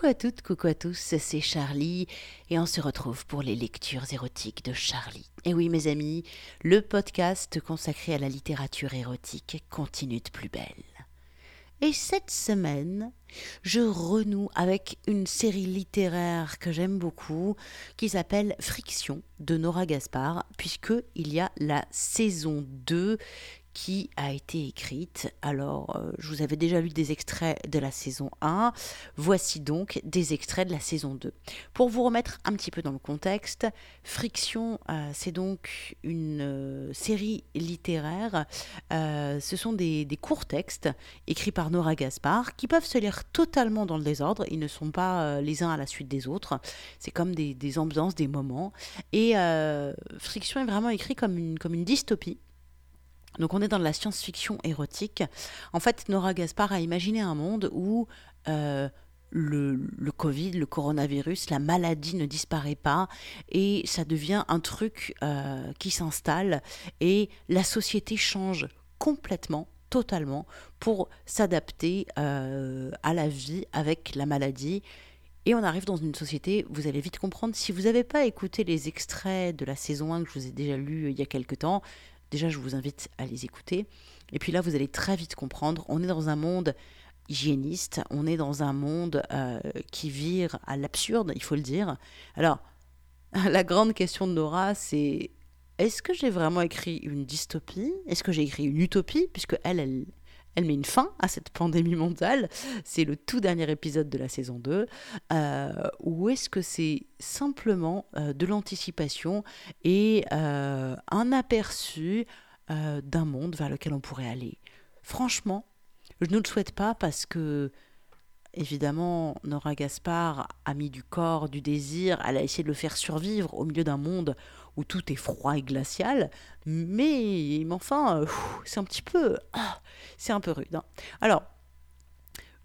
Coucou à toutes, coucou à tous, c'est Charlie et on se retrouve pour les lectures érotiques de Charlie. Et oui mes amis, le podcast consacré à la littérature érotique continue de plus belle. Et cette semaine, je renoue avec une série littéraire que j'aime beaucoup qui s'appelle Friction de Nora Gaspard puisque il y a la saison 2 qui a été écrite. Alors, euh, je vous avais déjà lu des extraits de la saison 1. Voici donc des extraits de la saison 2. Pour vous remettre un petit peu dans le contexte, Friction, euh, c'est donc une euh, série littéraire. ce sont des, courts textes écrits par Nora Gaspard qui peuvent se lire totalement dans le désordre. Ils ne sont pas les uns à la suite des autres. C'est comme des, des, ambiances, des moments. Et Friction est vraiment écrit comme une, comme une dystopie donc on est dans la science-fiction érotique. En fait, Nora Gaspard a imaginé un monde où euh, le, le, Covid, le coronavirus, la maladie ne disparaît pas et ça devient un truc euh, qui s'installe et la société change complètement, totalement, pour s'adapter euh, à la vie avec la maladie. Et on arrive dans une société, vous allez vite comprendre, si vous n'avez pas écouté les extraits de la saison 1 que je vous ai déjà lu il y a quelque temps, Déjà, je vous invite à les écouter. Et puis là, vous allez très vite comprendre, on est dans un monde hygiéniste, on est dans un monde euh, qui vire à l'absurde, il faut le dire. Alors, la grande question de Nora, c'est est-ce que j'ai vraiment écrit une dystopie? Est-ce que j'ai écrit une utopie? Puisque elle, elle, elle met une fin à cette pandémie mondiale. C'est le tout dernier épisode de la saison 2. Euh, ou est-ce que c'est simplement euh, de l'anticipation et euh, un aperçu d'un monde vers lequel on pourrait aller? Franchement, je ne le souhaite pas parce que Évidemment, Nora Gaspard a mis du corps, du désir, elle a essayé de le faire survivre au milieu d'un monde où tout est froid et glacial, mais, enfin, c'est un petit peu... Ah, c'est un peu rude. Hein. Alors,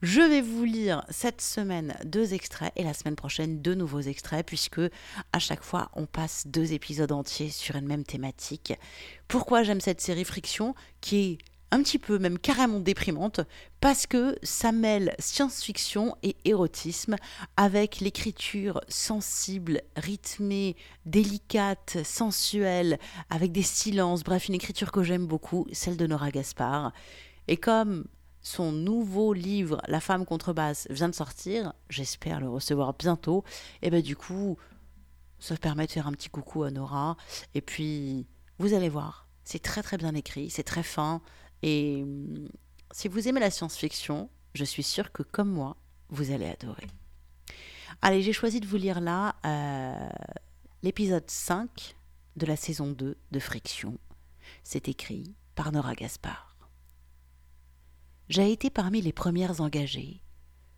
je vais vous lire cette semaine deux extraits et la semaine prochaine deux nouveaux extraits puisque à chaque fois on passe deux épisodes entiers sur une même thématique. Pourquoi j'aime cette série Friction qui est un petit peu même carrément déprimante parce que ça mêle science-fiction et érotisme avec l'écriture sensible, rythmée, délicate, sensuelle, avec des silences, bref une écriture que j'aime beaucoup, celle de Nora Gaspard. Et comme son nouveau livre La femme contrebasse vient de sortir, j'espère le recevoir bientôt, et ben du coup ça permet de faire un petit coucou à Nora. Et puis vous allez voir, c'est très très bien écrit, c'est très fin, et hum, si vous aimez la science-fiction, je suis sûre que comme moi, vous allez adorer. Allez, j'ai choisi de vous lire là euh, l'épisode 5 de la saison 2 de Friction. C'est écrit par Nora Gaspard. J'ai été parmi les premières engagées,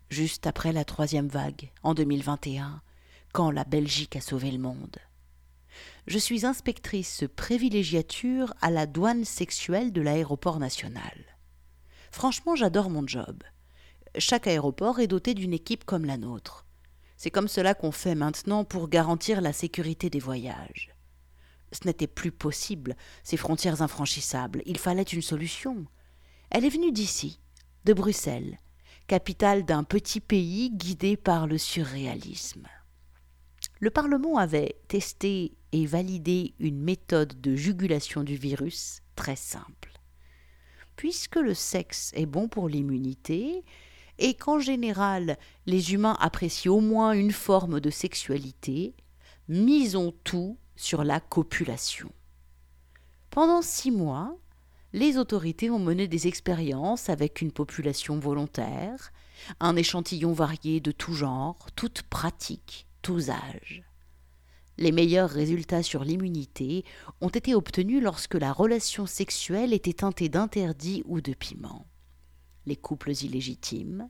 juste après la troisième vague, en 2021, quand la Belgique a sauvé le monde je suis inspectrice privilégiature à la douane sexuelle de l'aéroport national. Franchement, j'adore mon job. Chaque aéroport est doté d'une équipe comme la nôtre. C'est comme cela qu'on fait maintenant pour garantir la sécurité des voyages. Ce n'était plus possible, ces frontières infranchissables. Il fallait une solution. Elle est venue d'ici, de Bruxelles, capitale d'un petit pays guidé par le surréalisme. Le Parlement avait testé et validé une méthode de jugulation du virus très simple. Puisque le sexe est bon pour l'immunité, et qu'en général les humains apprécient au moins une forme de sexualité, misons tout sur la copulation. Pendant six mois, les autorités ont mené des expériences avec une population volontaire, un échantillon varié de tout genre, toutes pratiques, tous âges. Les meilleurs résultats sur l'immunité ont été obtenus lorsque la relation sexuelle était teintée d'interdits ou de piment. Les couples illégitimes,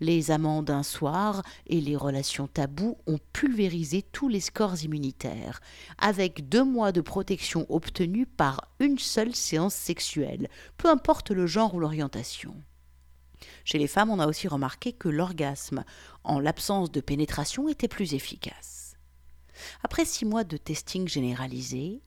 les amants d'un soir et les relations tabous ont pulvérisé tous les scores immunitaires, avec deux mois de protection obtenus par une seule séance sexuelle, peu importe le genre ou l'orientation. Chez les femmes, on a aussi remarqué que l'orgasme, en l'absence de pénétration, était plus efficace. Après six mois de testing généralisé,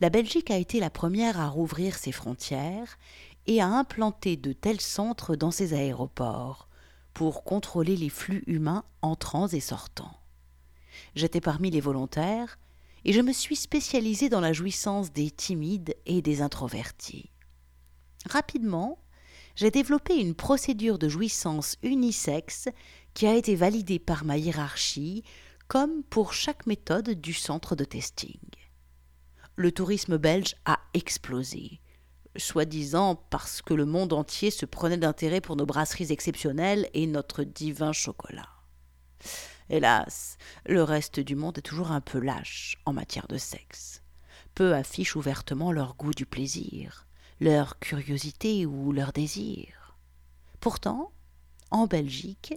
la Belgique a été la première à rouvrir ses frontières et à implanter de tels centres dans ses aéroports pour contrôler les flux humains entrants et sortants. J'étais parmi les volontaires et je me suis spécialisée dans la jouissance des timides et des introvertis. Rapidement, j'ai développé une procédure de jouissance unisexe qui a été validée par ma hiérarchie comme pour chaque méthode du centre de testing. Le tourisme belge a explosé, soi-disant parce que le monde entier se prenait d'intérêt pour nos brasseries exceptionnelles et notre divin chocolat. Hélas, le reste du monde est toujours un peu lâche en matière de sexe. Peu affichent ouvertement leur goût du plaisir, leur curiosité ou leur désir. Pourtant, en Belgique,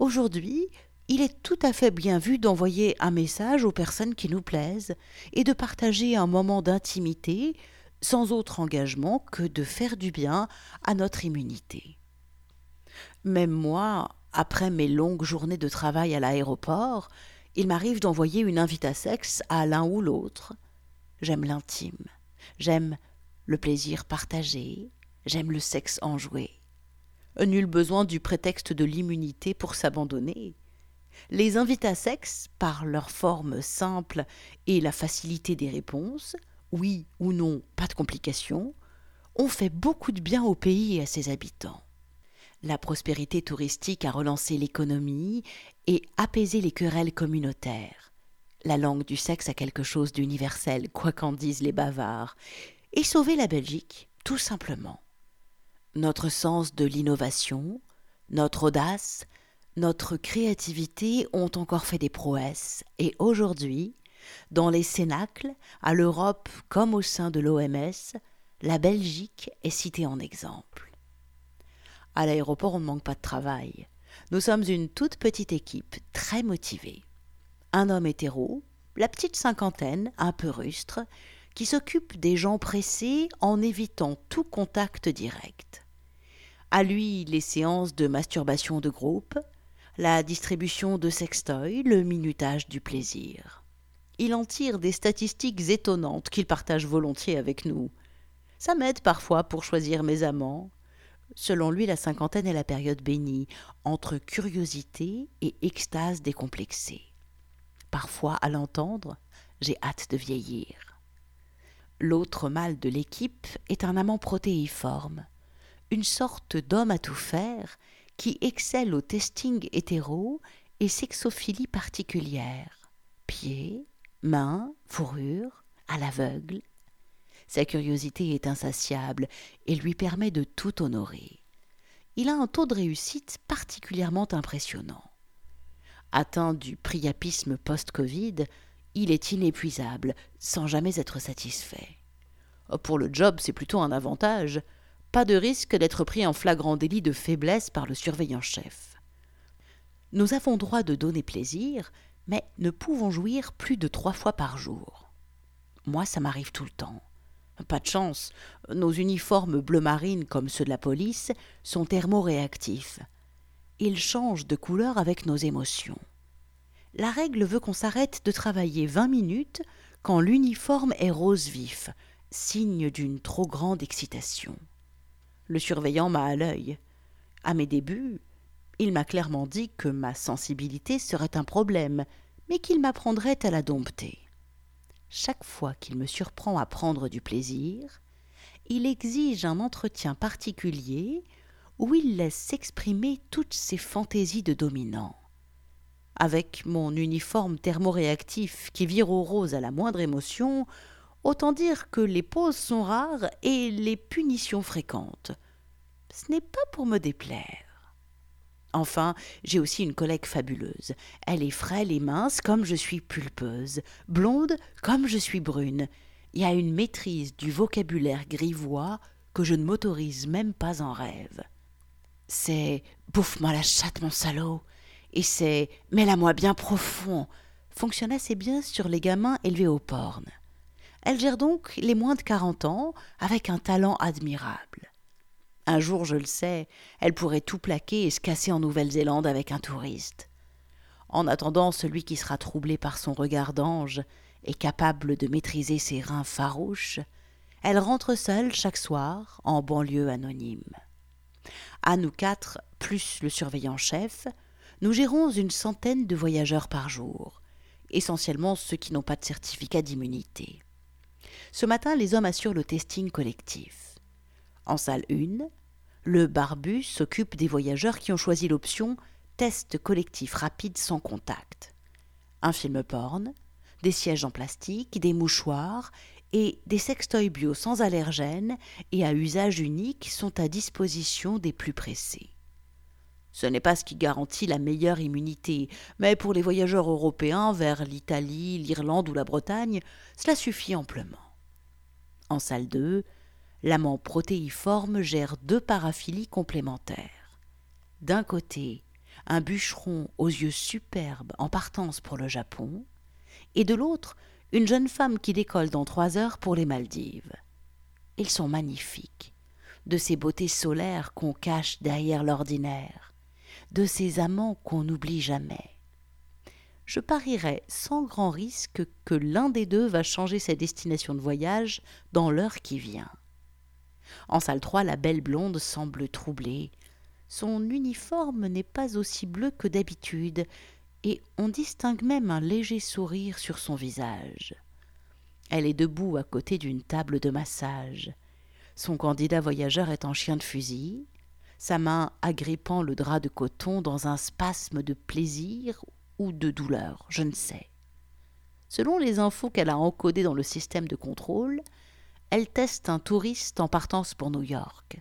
aujourd'hui, il est tout à fait bien vu d'envoyer un message aux personnes qui nous plaisent et de partager un moment d'intimité sans autre engagement que de faire du bien à notre immunité. Même moi, après mes longues journées de travail à l'aéroport, il m'arrive d'envoyer une invite à sexe à l'un ou l'autre. J'aime l'intime, j'aime le plaisir partagé, j'aime le sexe enjoué. Nul besoin du prétexte de l'immunité pour s'abandonner. Les invités à sexe, par leur forme simple et la facilité des réponses, oui ou non, pas de complications, ont fait beaucoup de bien au pays et à ses habitants. La prospérité touristique a relancé l'économie et apaisé les querelles communautaires. La langue du sexe a quelque chose d'universel, quoi qu'en disent les bavards, et sauvé la Belgique, tout simplement. Notre sens de l'innovation, notre audace, notre créativité ont encore fait des prouesses et aujourd'hui, dans les cénacles, à l'Europe comme au sein de l'OMS, la Belgique est citée en exemple. À l'aéroport, on ne manque pas de travail. Nous sommes une toute petite équipe, très motivée. Un homme hétéro, la petite cinquantaine, un peu rustre, qui s'occupe des gens pressés en évitant tout contact direct. À lui les séances de masturbation de groupe, la distribution de sextoys, le minutage du plaisir. Il en tire des statistiques étonnantes qu'il partage volontiers avec nous. Ça m'aide parfois pour choisir mes amants. Selon lui, la cinquantaine est la période bénie, entre curiosité et extase décomplexée. Parfois, à l'entendre, j'ai hâte de vieillir. L'autre mâle de l'équipe est un amant protéiforme, une sorte d'homme à tout faire qui excelle au testing hétéro et sexophilie particulière. Pieds, mains, fourrure, à l'aveugle. Sa curiosité est insatiable et lui permet de tout honorer. Il a un taux de réussite particulièrement impressionnant. Atteint du priapisme post-Covid, il est inépuisable, sans jamais être satisfait. Pour le job, c'est plutôt un avantage. Pas de risque d'être pris en flagrant délit de faiblesse par le surveillant-chef. Nous avons droit de donner plaisir, mais ne pouvons jouir plus de trois fois par jour. Moi, ça m'arrive tout le temps. Pas de chance, nos uniformes bleu marine comme ceux de la police sont thermoréactifs. Ils changent de couleur avec nos émotions la règle veut qu'on s'arrête de travailler vingt minutes quand l'uniforme est rose vif, signe d'une trop grande excitation. Le surveillant m'a à l'œil. À mes débuts, il m'a clairement dit que ma sensibilité serait un problème, mais qu'il m'apprendrait à la dompter. Chaque fois qu'il me surprend à prendre du plaisir, il exige un entretien particulier où il laisse s'exprimer toutes ses fantaisies de dominant avec mon uniforme thermoréactif qui vire au rose à la moindre émotion, autant dire que les pauses sont rares et les punitions fréquentes. Ce n'est pas pour me déplaire. Enfin, j'ai aussi une collègue fabuleuse. Elle est frêle et mince comme je suis pulpeuse, blonde comme je suis brune, et a une maîtrise du vocabulaire grivois que je ne m'autorise même pas en rêve. C'est bouffe-moi la chatte, mon salaud et c'est mets-la-moi bien profond fonctionne assez bien sur les gamins élevés au porn. Elle gère donc les moins de quarante ans avec un talent admirable. Un jour, je le sais, elle pourrait tout plaquer et se casser en Nouvelle-Zélande avec un touriste. En attendant, celui qui sera troublé par son regard d'ange et capable de maîtriser ses reins farouches, elle rentre seule chaque soir en banlieue anonyme. À nous quatre, plus le surveillant chef, nous gérons une centaine de voyageurs par jour, essentiellement ceux qui n'ont pas de certificat d'immunité. Ce matin, les hommes assurent le testing collectif. En salle 1, le barbu s'occupe des voyageurs qui ont choisi l'option test collectif rapide sans contact. Un film porn, des sièges en plastique, des mouchoirs et des sextoys bio sans allergènes et à usage unique sont à disposition des plus pressés. Ce n'est pas ce qui garantit la meilleure immunité, mais pour les voyageurs européens vers l'Italie, l'Irlande ou la Bretagne, cela suffit amplement. En salle 2, l'amant protéiforme gère deux paraphilies complémentaires. D'un côté, un bûcheron aux yeux superbes en partance pour le Japon, et de l'autre, une jeune femme qui décolle dans trois heures pour les Maldives. Ils sont magnifiques, de ces beautés solaires qu'on cache derrière l'ordinaire, de ces amants qu'on n'oublie jamais. Je parierais sans grand risque que l'un des deux va changer sa destination de voyage dans l'heure qui vient. En salle 3, la belle blonde semble troublée. Son uniforme n'est pas aussi bleu que d'habitude, et on distingue même un léger sourire sur son visage. Elle est debout à côté d'une table de massage. Son candidat voyageur est en chien de fusil, sa main agrippant le drap de coton dans un spasme de plaisir ou de douleur, je ne sais. Selon les infos qu'elle a encodées dans le système de contrôle, elle teste un touriste en partance pour New York.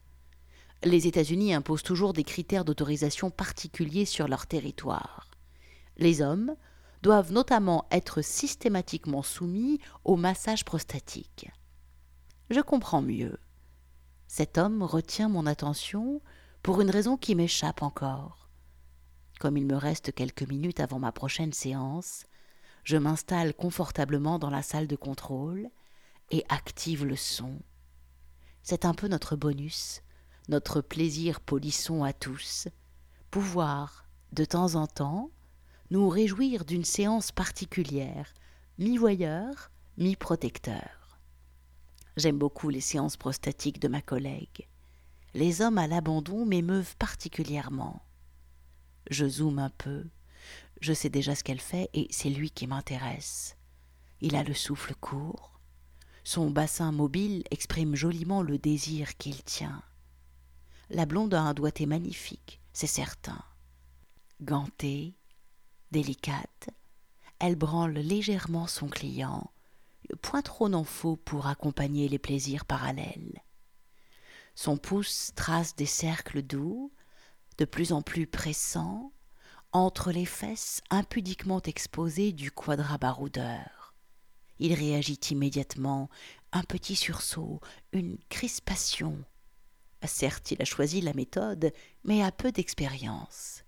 Les États-Unis imposent toujours des critères d'autorisation particuliers sur leur territoire. Les hommes doivent notamment être systématiquement soumis au massage prostatique. Je comprends mieux. Cet homme retient mon attention pour une raison qui m'échappe encore. Comme il me reste quelques minutes avant ma prochaine séance, je m'installe confortablement dans la salle de contrôle et active le son. C'est un peu notre bonus, notre plaisir polisson à tous, pouvoir, de temps en temps, nous réjouir d'une séance particulière, mi-voyeur, mi-protecteur. J'aime beaucoup les séances prostatiques de ma collègue. Les hommes à l'abandon m'émeuvent particulièrement. Je zoome un peu. Je sais déjà ce qu'elle fait et c'est lui qui m'intéresse. Il a le souffle court. Son bassin mobile exprime joliment le désir qu'il tient. La blonde a un doigté magnifique, c'est certain. Gantée, Délicate, elle branle légèrement son client, point trop n'en faut pour accompagner les plaisirs parallèles. Son pouce trace des cercles doux, de plus en plus pressants, entre les fesses impudiquement exposées du quadrabaroudeur. Il réagit immédiatement, un petit sursaut, une crispation. Certes, il a choisi la méthode, mais a peu d'expérience.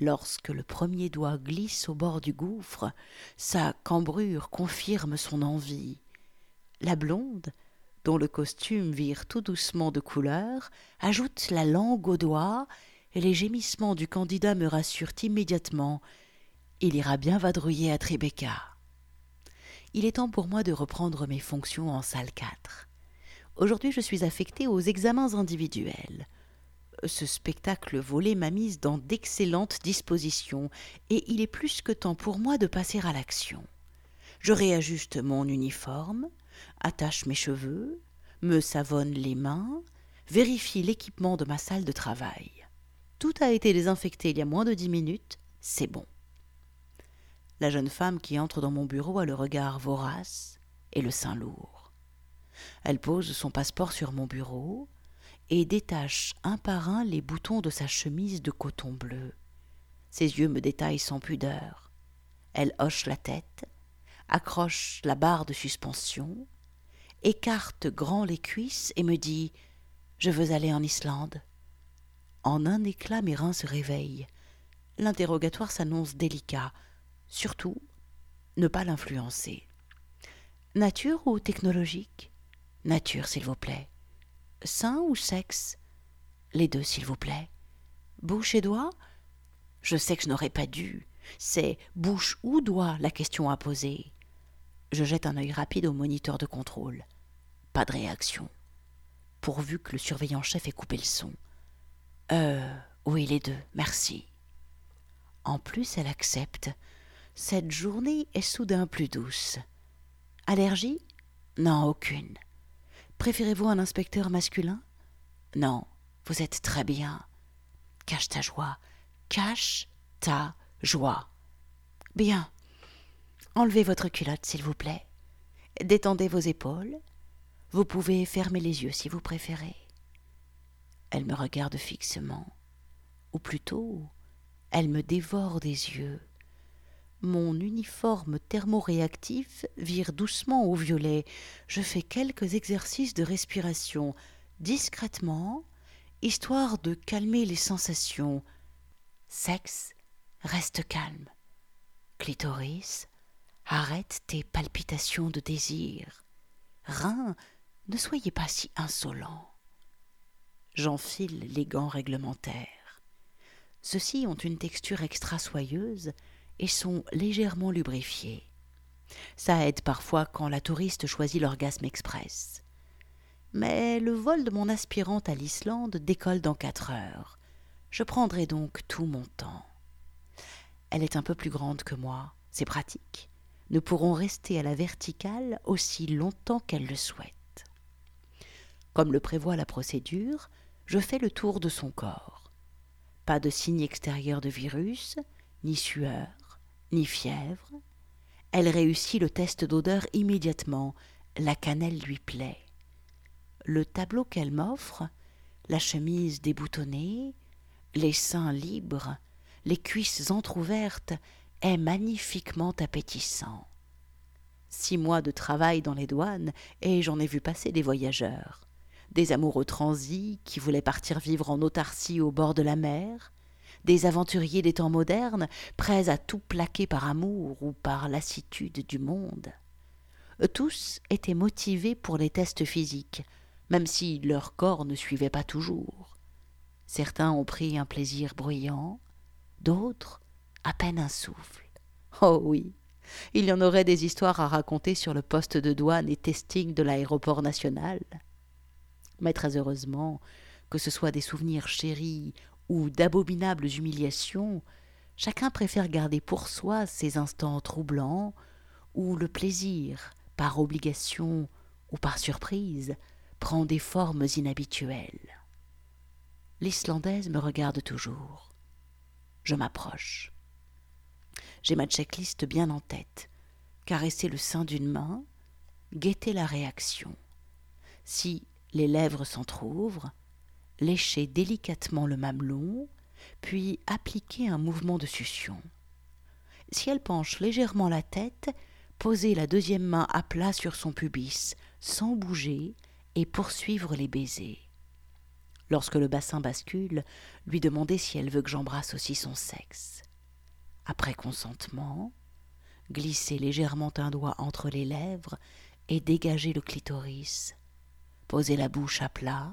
Lorsque le premier doigt glisse au bord du gouffre, sa cambrure confirme son envie. La blonde, dont le costume vire tout doucement de couleur, ajoute la langue au doigt, les gémissements du candidat me rassurent immédiatement. Il ira bien vadrouiller à Tribeca. Il est temps pour moi de reprendre mes fonctions en salle 4. Aujourd'hui, je suis affecté aux examens individuels ce spectacle volé m'a mise dans d'excellentes dispositions, et il est plus que temps pour moi de passer à l'action. Je réajuste mon uniforme, attache mes cheveux, me savonne les mains, vérifie l'équipement de ma salle de travail. Tout a été désinfecté il y a moins de dix minutes, c'est bon. La jeune femme qui entre dans mon bureau a le regard vorace et le sein lourd. Elle pose son passeport sur mon bureau, et détache un par un les boutons de sa chemise de coton bleu. Ses yeux me détaillent sans pudeur. Elle hoche la tête, accroche la barre de suspension, écarte grand les cuisses et me dit Je veux aller en Islande. En un éclat, mes reins se réveillent. L'interrogatoire s'annonce délicat. Surtout, ne pas l'influencer. Nature ou technologique? Nature, s'il vous plaît. Sein ou sexe? Les deux, s'il vous plaît. Bouche et doigt Je sais que je n'aurais pas dû. C'est bouche ou doigt la question à poser. Je jette un œil rapide au moniteur de contrôle. Pas de réaction. Pourvu que le surveillant chef ait coupé le son. Euh, oui, les deux, merci. En plus, elle accepte. Cette journée est soudain plus douce. Allergie? Non, aucune. Préférez-vous un inspecteur masculin? Non, vous êtes très bien. Cache ta joie. Cache ta joie. Bien. Enlevez votre culotte, s'il vous plaît. Détendez vos épaules. Vous pouvez fermer les yeux si vous préférez. Elle me regarde fixement, ou plutôt, elle me dévore des yeux. Mon uniforme thermoréactif vire doucement au violet. Je fais quelques exercices de respiration, discrètement, histoire de calmer les sensations. Sexe, reste calme. Clitoris, arrête tes palpitations de désir. Rein, ne soyez pas si insolent. J'enfile les gants réglementaires. Ceux-ci ont une texture extra soyeuse et sont légèrement lubrifiés. Ça aide parfois quand la touriste choisit l'orgasme express. Mais le vol de mon aspirante à l'Islande décolle dans quatre heures. Je prendrai donc tout mon temps. Elle est un peu plus grande que moi, c'est pratique. Nous pourrons rester à la verticale aussi longtemps qu'elle le souhaite. Comme le prévoit la procédure, je fais le tour de son corps. Pas de signe extérieur de virus, ni sueur, ni fièvre. Elle réussit le test d'odeur immédiatement, la cannelle lui plaît. Le tableau qu'elle m'offre, la chemise déboutonnée, les seins libres, les cuisses entr'ouvertes, est magnifiquement appétissant. Six mois de travail dans les douanes, et j'en ai vu passer des voyageurs des amoureux transis qui voulaient partir vivre en autarcie au bord de la mer, des aventuriers des temps modernes, prêts à tout plaquer par amour ou par lassitude du monde. Tous étaient motivés pour les tests physiques, même si leur corps ne suivait pas toujours. Certains ont pris un plaisir bruyant, d'autres à peine un souffle. Oh oui, il y en aurait des histoires à raconter sur le poste de douane et testing de l'aéroport national mais très heureusement, que ce soit des souvenirs chéris ou d'abominables humiliations, chacun préfère garder pour soi ces instants troublants où le plaisir, par obligation ou par surprise, prend des formes inhabituelles. L'Islandaise me regarde toujours. Je m'approche. J'ai ma checklist bien en tête. Caresser le sein d'une main, guetter la réaction. Si les lèvres s'entr'ouvrent, lécher délicatement le mamelon, puis appliquer un mouvement de succion. Si elle penche légèrement la tête, poser la deuxième main à plat sur son pubis, sans bouger, et poursuivre les baisers. Lorsque le bassin bascule, lui demander si elle veut que j'embrasse aussi son sexe. Après consentement, glisser légèrement un doigt entre les lèvres et dégager le clitoris, poser la bouche à plat,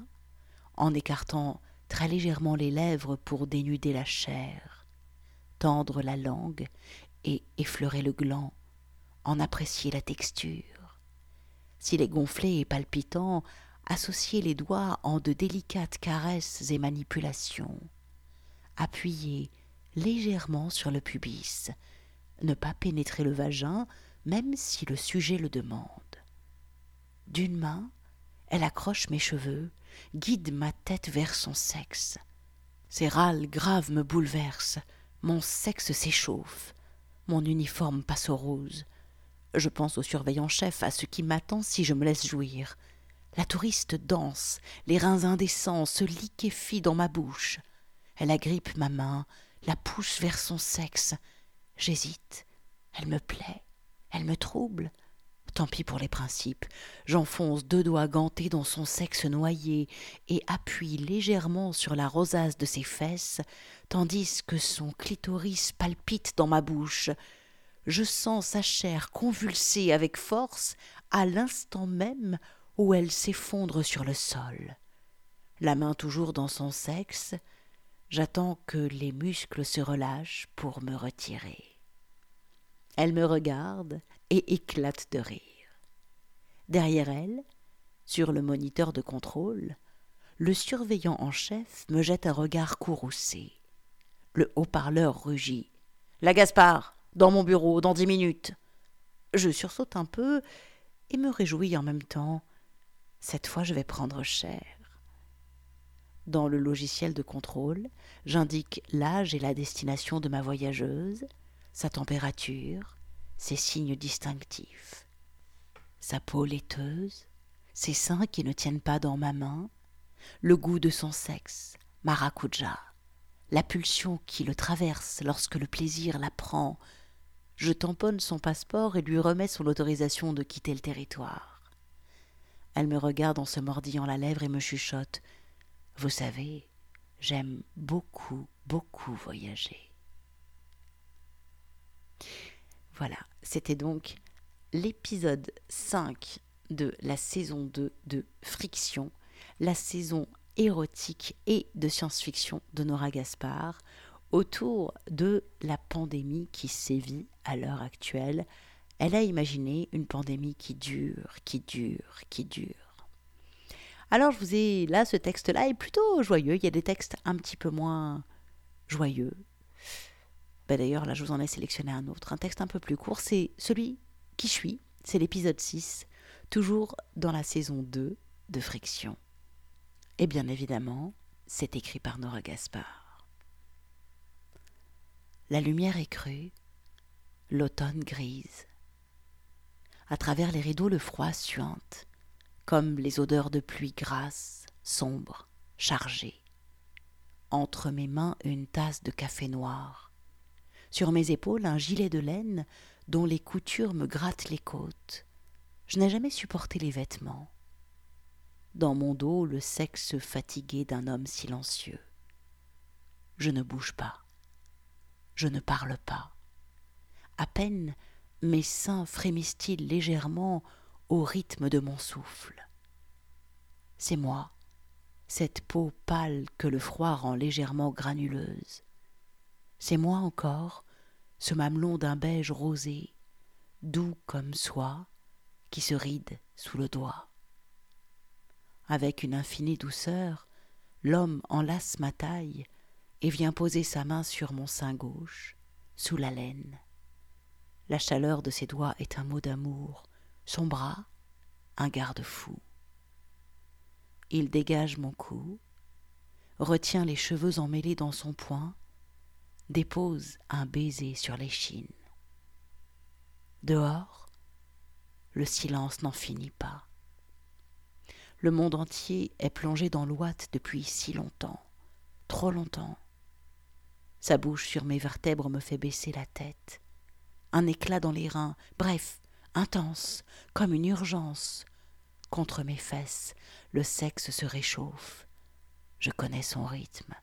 en écartant très légèrement les lèvres pour dénuder la chair, tendre la langue et effleurer le gland, en apprécier la texture. S'il est gonflé et palpitant, associer les doigts en de délicates caresses et manipulations. Appuyer légèrement sur le pubis, ne pas pénétrer le vagin, même si le sujet le demande. D'une main, elle accroche mes cheveux, guide ma tête vers son sexe. Ses râles graves me bouleversent, mon sexe s'échauffe, mon uniforme passe au rose. Je pense au surveillant chef, à ce qui m'attend si je me laisse jouir. La touriste danse, les reins indécents se liquéfient dans ma bouche. Elle agrippe ma main, la pousse vers son sexe. J'hésite. Elle me plaît. Elle me trouble. Tant pis pour les principes. J'enfonce deux doigts gantés dans son sexe noyé et appuie légèrement sur la rosace de ses fesses, tandis que son clitoris palpite dans ma bouche. Je sens sa chair convulser avec force à l'instant même où elle s'effondre sur le sol. La main toujours dans son sexe, j'attends que les muscles se relâchent pour me retirer. Elle me regarde, et éclate de rire. Derrière elle, sur le moniteur de contrôle, le surveillant en chef me jette un regard courroucé. Le haut-parleur rugit. La Gaspard, dans mon bureau, dans dix minutes. Je sursaute un peu et me réjouis en même temps. Cette fois, je vais prendre cher. Dans le logiciel de contrôle, j'indique l'âge et la destination de ma voyageuse, sa température, ses signes distinctifs. Sa peau laiteuse, ses seins qui ne tiennent pas dans ma main, le goût de son sexe, maracuja, la pulsion qui le traverse lorsque le plaisir la prend. Je tamponne son passeport et lui remets son autorisation de quitter le territoire. Elle me regarde en se mordillant la lèvre et me chuchote. Vous savez, j'aime beaucoup, beaucoup voyager. Voilà, c'était donc l'épisode 5 de la saison 2 de Friction, la saison érotique et de science-fiction de Nora Gaspard autour de la pandémie qui sévit à l'heure actuelle. Elle a imaginé une pandémie qui dure, qui dure, qui dure. Alors je vous ai là ce texte-là est plutôt joyeux. Il y a des textes un petit peu moins joyeux. Ben, D'ailleurs là je vous en ai sélectionné un autre, un texte un peu plus court. C'est celui qui suit. C'est l'épisode 6, toujours dans la saison 2 de Friction. Et bien évidemment, c'est écrit par Nora Gaspard. La lumière est crue, l'automne grise. À travers les rideaux, le froid suinte comme les odeurs de pluie grasse, sombre, chargée. Entre mes mains une tasse de café noir. Sur mes épaules un gilet de laine dont les coutures me grattent les côtes. Je n'ai jamais supporté les vêtements. Dans mon dos le sexe fatigué d'un homme silencieux. Je ne bouge pas. Je ne parle pas. À peine mes seins frémissent-ils légèrement au rythme de mon souffle. C'est moi, cette peau pâle que le froid rend légèrement granuleuse. C'est moi encore, ce mamelon d'un beige rosé, doux comme soie, qui se ride sous le doigt. Avec une infinie douceur, l'homme enlace ma taille et vient poser sa main sur mon sein gauche, sous la laine. La chaleur de ses doigts est un mot d'amour, son bras, un garde-fou. Il dégage mon cou, retient les cheveux emmêlés dans son poing, dépose un baiser sur l'échine. Dehors, le silence n'en finit pas. Le monde entier est plongé dans l'ouate depuis si longtemps, trop longtemps. Sa bouche sur mes vertèbres me fait baisser la tête. Un éclat dans les reins, bref, intense, comme une urgence. Contre mes fesses, le sexe se réchauffe. Je connais son rythme.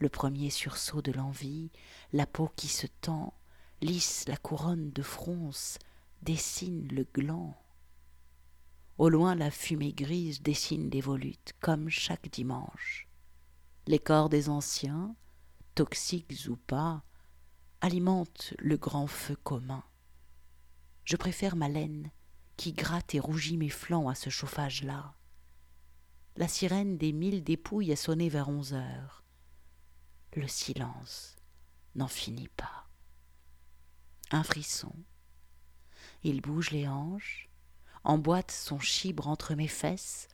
Le premier sursaut de l'envie, la peau qui se tend, lisse la couronne de fronce, dessine le gland. Au loin, la fumée grise dessine des volutes, comme chaque dimanche. Les corps des anciens, toxiques ou pas, alimentent le grand feu commun. Je préfère ma laine, qui gratte et rougit mes flancs à ce chauffage-là. La sirène des mille dépouilles a sonné vers onze heures. Le silence n'en finit pas. Un frisson. Il bouge les hanches, emboîte son chibre entre mes fesses,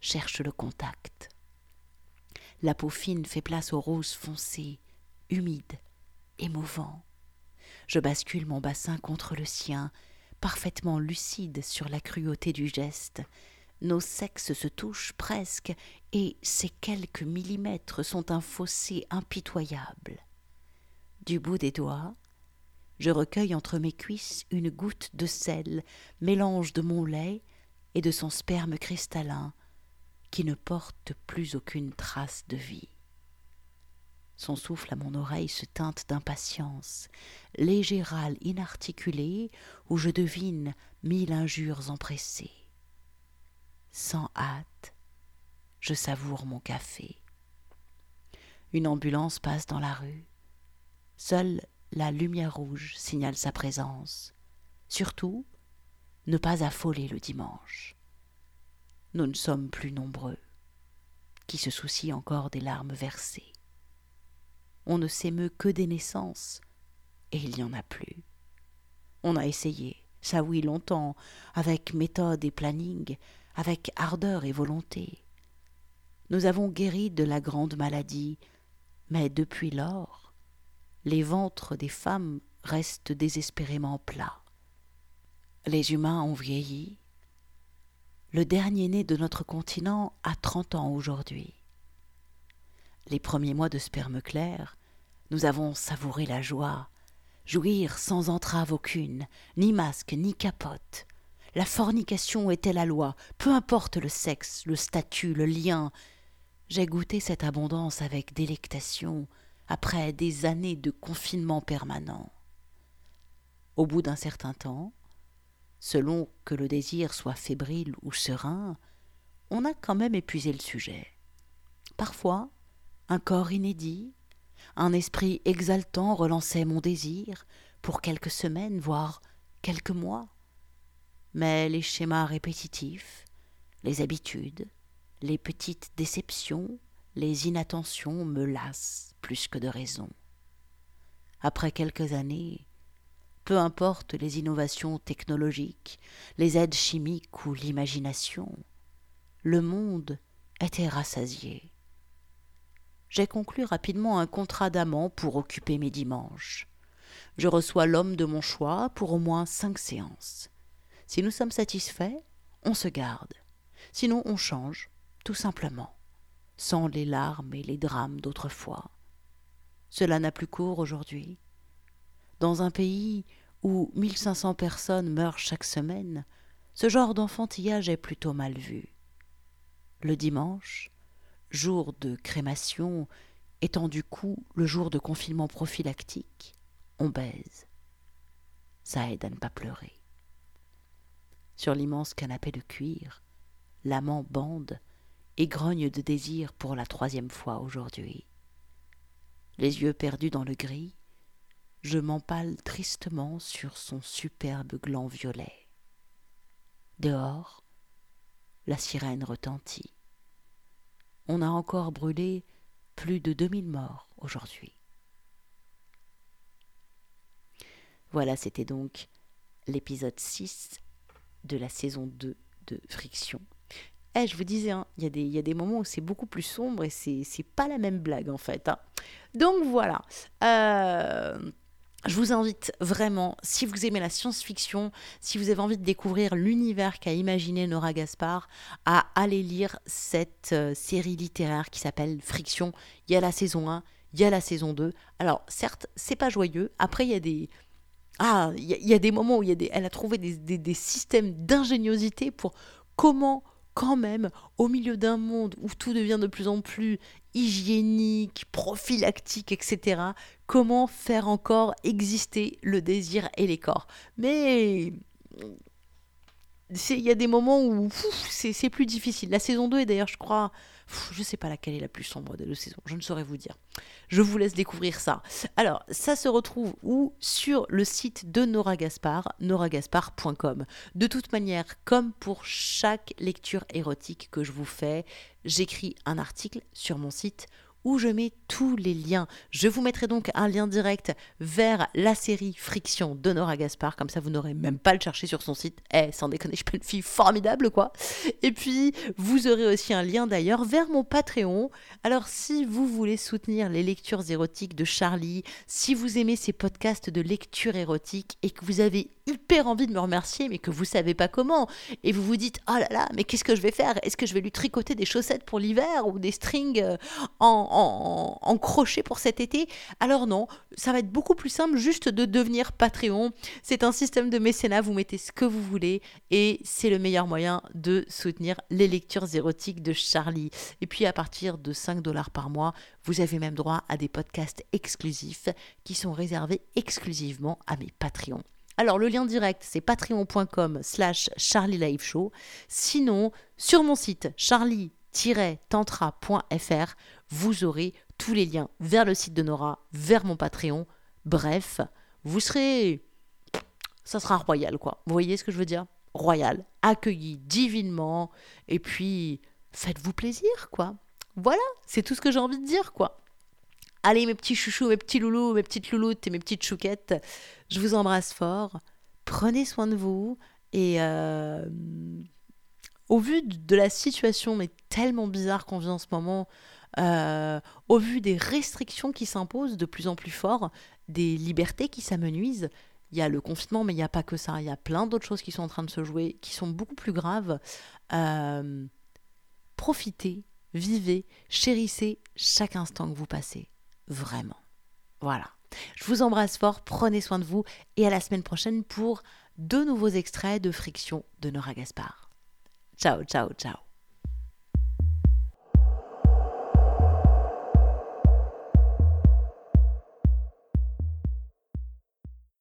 cherche le contact. La peau fine fait place au rose foncé, humide, émouvant. Je bascule mon bassin contre le sien parfaitement lucide sur la cruauté du geste. Nos sexes se touchent presque, et ces quelques millimètres sont un fossé impitoyable. Du bout des doigts, je recueille entre mes cuisses une goutte de sel, mélange de mon lait et de son sperme cristallin, qui ne porte plus aucune trace de vie. Son souffle à mon oreille se teinte d'impatience, léger râle inarticulé où je devine mille injures empressées. Sans hâte, je savoure mon café. Une ambulance passe dans la rue. Seule la lumière rouge signale sa présence. Surtout, ne pas affoler le dimanche. Nous ne sommes plus nombreux. qui se soucie encore des larmes versées. On ne s'émeut que des naissances, et il n'y en a plus. On a essayé, ça oui longtemps, avec méthode et planning, avec ardeur et volonté. Nous avons guéri de la grande maladie, mais depuis lors, les ventres des femmes restent désespérément plats. Les humains ont vieilli. Le dernier né de notre continent a trente ans aujourd'hui. Les premiers mois de sperme clair, nous avons savouré la joie, jouir sans entrave aucune, ni masque, ni capote. La fornication était la loi, peu importe le sexe, le statut, le lien. J'ai goûté cette abondance avec délectation, après des années de confinement permanent. Au bout d'un certain temps, selon que le désir soit fébrile ou serein, on a quand même épuisé le sujet. Parfois, un corps inédit, un esprit exaltant relançait mon désir pour quelques semaines, voire quelques mois. Mais les schémas répétitifs, les habitudes, les petites déceptions, les inattentions me lassent plus que de raison. Après quelques années, peu importe les innovations technologiques, les aides chimiques ou l'imagination, le monde était rassasié. J'ai conclu rapidement un contrat d'amant pour occuper mes dimanches. Je reçois l'homme de mon choix pour au moins cinq séances. Si nous sommes satisfaits, on se garde. Sinon, on change, tout simplement, sans les larmes et les drames d'autrefois. Cela n'a plus cours aujourd'hui. Dans un pays où 1500 personnes meurent chaque semaine, ce genre d'enfantillage est plutôt mal vu. Le dimanche, jour de crémation étant du coup le jour de confinement prophylactique, on baise. Ça aide à ne pas pleurer. Sur l'immense canapé de cuir, l'amant bande et grogne de désir pour la troisième fois aujourd'hui. Les yeux perdus dans le gris, je m'empale tristement sur son superbe gland violet. Dehors, la sirène retentit. On a encore brûlé plus de 2000 morts aujourd'hui. Voilà, c'était donc l'épisode 6 de la saison 2 de Friction. Eh, je vous disais, hein, il y, a des moments où c'est beaucoup plus sombre et c'est pas la même blague en fait. Hein. Donc voilà. Euh, je vous invite vraiment, si vous aimez la science-fiction, si vous avez envie de découvrir l'univers qu'a imaginé Nora Gaspard, à aller lire cette euh, série littéraire qui s'appelle Friction. Il y a la saison 1, il y a la saison 2. Alors, certes, c'est pas joyeux. Après, il y a des. Ah, il y, a des moments où des, elle a trouvé des, des systèmes d'ingéniosité pour comment quand même, au milieu d'un monde où tout devient de plus en plus hygiénique, prophylactique, etc., comment faire encore exister le désir et les corps. Mais il y a des moments où c'est plus difficile. La saison 2 est d'ailleurs, je crois, je ne sais pas laquelle est la plus sombre des deux saisons, je ne saurais vous dire. Je vous laisse découvrir ça. Alors, ça se retrouve où? Sur le site de Nora Gaspard, noragaspard.com. De toute manière, comme pour chaque lecture érotique que je vous fais, j'écris un article sur mon site où je mets tous les liens. Je vous mettrai donc un lien direct vers la série Friction de Nora Gaspard, comme ça vous n'aurez même pas à le chercher sur son site. Eh, sans déconner, je suis une fille formidable quoi. Et puis, vous aurez aussi un lien d'ailleurs vers mon Patreon. Alors, si vous voulez soutenir les lectures érotiques de Charlie, si vous aimez ces podcasts de lecture érotique et que vous avez hyper envie de me remercier, mais que vous savez pas comment, et vous vous dites oh là là, mais qu'est-ce que je vais faire? Est-ce que je vais lui tricoter des chaussettes pour l'hiver ou des strings euh, en, en, crochet pour cet été? Alors non, ça va être beaucoup plus simple juste de devenir Patreon. C'est un système de mécénat, vous mettez ce que vous voulez et c'est le meilleur moyen de soutenir les lectures érotiques de Charlie. Et puis à partir de 5 dollars par mois, vous avez même droit à des podcasts exclusifs qui sont réservés exclusivement à mes Patreons. Alors le lien direct, c'est patreon.com slash Charlie Show. Sinon, sur mon site charlie-tantra.fr, vous aurez tous les liens vers le site de Nora, vers mon Patreon. Bref, vous serez... Ça sera royal, quoi. Vous voyez ce que je veux dire? Royal, accueilli divinement, et puis faites-vous plaisir, quoi. Voilà, c'est tout ce que j'ai envie de dire, quoi. Allez, mes petits chouchous, mes petits loulous, mes petites louloutes et mes petites chouquettes, je vous embrasse fort. Prenez soin de vous et euh, au vu de la situation, mais tellement bizarre qu'on vit en ce moment, euh, au vu des restrictions qui s'imposent de plus en plus fort, des libertés qui s'amenuisent, il y a le confinement, mais il n'y a pas que ça. Il y a plein d'autres choses qui sont en train de se jouer, qui sont beaucoup plus graves. Euh, profitez, vivez, chérissez chaque instant que vous passez. Vraiment. Voilà. Je vous embrasse fort, prenez soin de vous et à la semaine prochaine pour de nouveaux extraits de Friction de Nora Gaspard. Ciao, ciao, ciao.